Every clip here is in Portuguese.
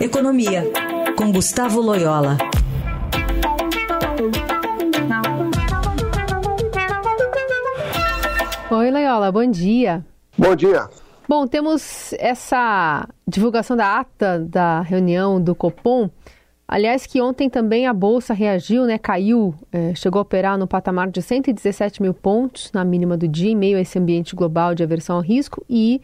Economia, com Gustavo Loyola. Oi, Loyola, bom dia. Bom dia. Bom, temos essa divulgação da ata da reunião do Copom. Aliás, que ontem também a Bolsa reagiu, né? Caiu, é, chegou a operar no patamar de 117 mil pontos na mínima do dia, em meio a esse ambiente global de aversão ao risco. E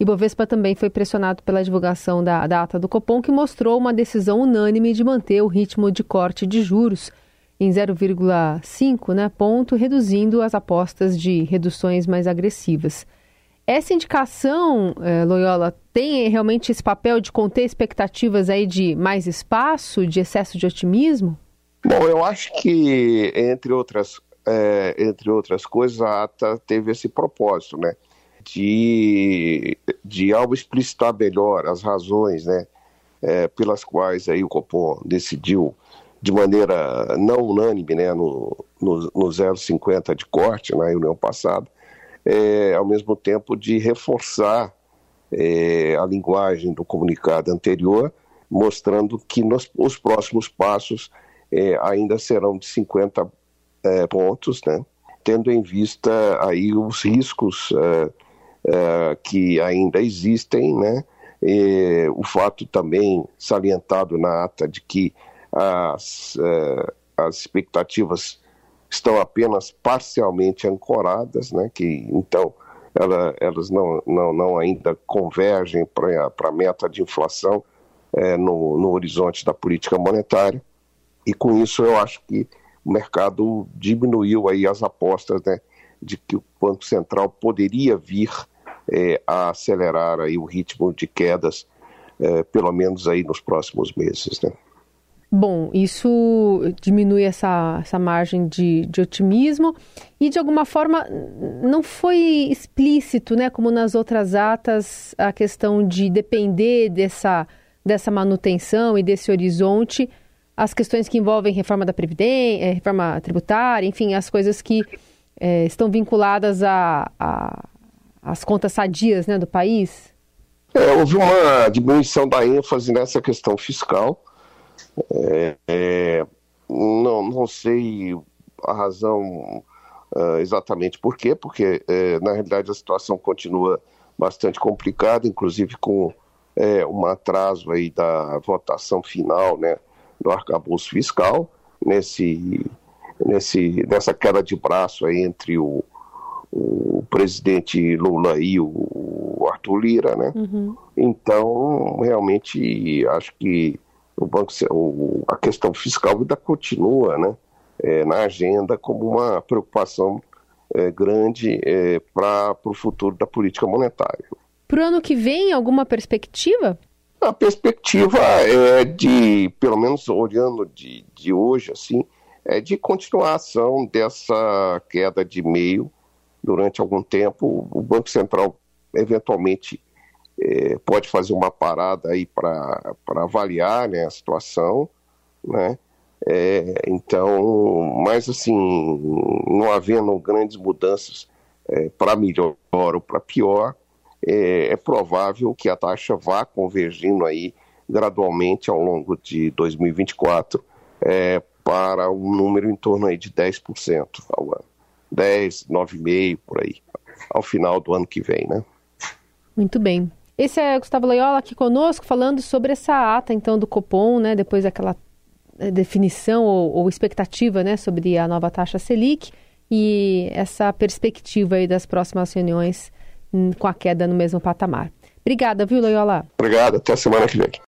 Ibovespa também foi pressionado pela divulgação da, da ata do Copom, que mostrou uma decisão unânime de manter o ritmo de corte de juros em 0,5 né, ponto, reduzindo as apostas de reduções mais agressivas. Essa indicação, eh, Loyola, tem realmente esse papel de conter expectativas aí de mais espaço, de excesso de otimismo? Bom, eu acho que, entre outras, é, entre outras coisas, a ata teve esse propósito, né? De, de ao explicitar melhor as razões, né? É, pelas quais aí o Copom decidiu de maneira não unânime, né, no, no, no 0,50 de corte na reunião passada, é, ao mesmo tempo de reforçar é, a linguagem do comunicado anterior, mostrando que nos, os próximos passos é, ainda serão de 50 é, pontos, né, tendo em vista aí os riscos é, que ainda existem, né, o fato também salientado na ata de que as, uh, as expectativas estão apenas parcialmente ancoradas, né, que então ela, elas não, não, não ainda convergem para a meta de inflação é, no, no horizonte da política monetária, e com isso eu acho que o mercado diminuiu aí as apostas né, de que o Banco Central poderia vir é, a acelerar aí o ritmo de quedas, é, pelo menos aí nos próximos meses. Né? Bom, isso diminui essa, essa margem de, de otimismo e, de alguma forma, não foi explícito, né, como nas outras atas, a questão de depender dessa, dessa manutenção e desse horizonte, as questões que envolvem reforma da Previdência, eh, reforma tributária, enfim, as coisas que é, estão vinculadas a, a, às contas sadias né, do país? É, houve uma diminuição da ênfase nessa questão fiscal é, é, não, não sei a razão uh, exatamente por quê, porque é, na realidade a situação continua bastante complicada, inclusive com um atraso aí da votação final né, do arcabouço fiscal, nesse, nesse, nessa queda de braço aí entre o, o presidente Lula e o Arthur Lira, né? Uhum. Então, realmente, acho que o banco, o, a questão fiscal ainda continua né, é, na agenda como uma preocupação é, grande é, para o futuro da política monetária. Para o ano que vem, alguma perspectiva? A perspectiva é de, pelo menos olhando de, de hoje, assim, é de continuação dessa queda de meio durante algum tempo. O Banco Central eventualmente é, pode fazer uma parada aí para avaliar né, a situação, né? É, então, mas assim, não havendo grandes mudanças é, para melhor ou para pior, é, é, provável que a taxa vá convergindo aí gradualmente ao longo de 2024 é, para um número em torno aí de 10% ao ano. 10, 9,5% por aí, ao final do ano que vem, né? Muito bem. Esse é Gustavo Loyola aqui conosco, falando sobre essa ata, então, do Copom, né, depois daquela eh, definição ou, ou, expectativa, né, sobre a nova taxa Selic e essa perspectiva aí das próximas reuniões hum, com a queda no mesmo patamar. Obrigada, viu, Loyola? Obrigado, até a semana que vem.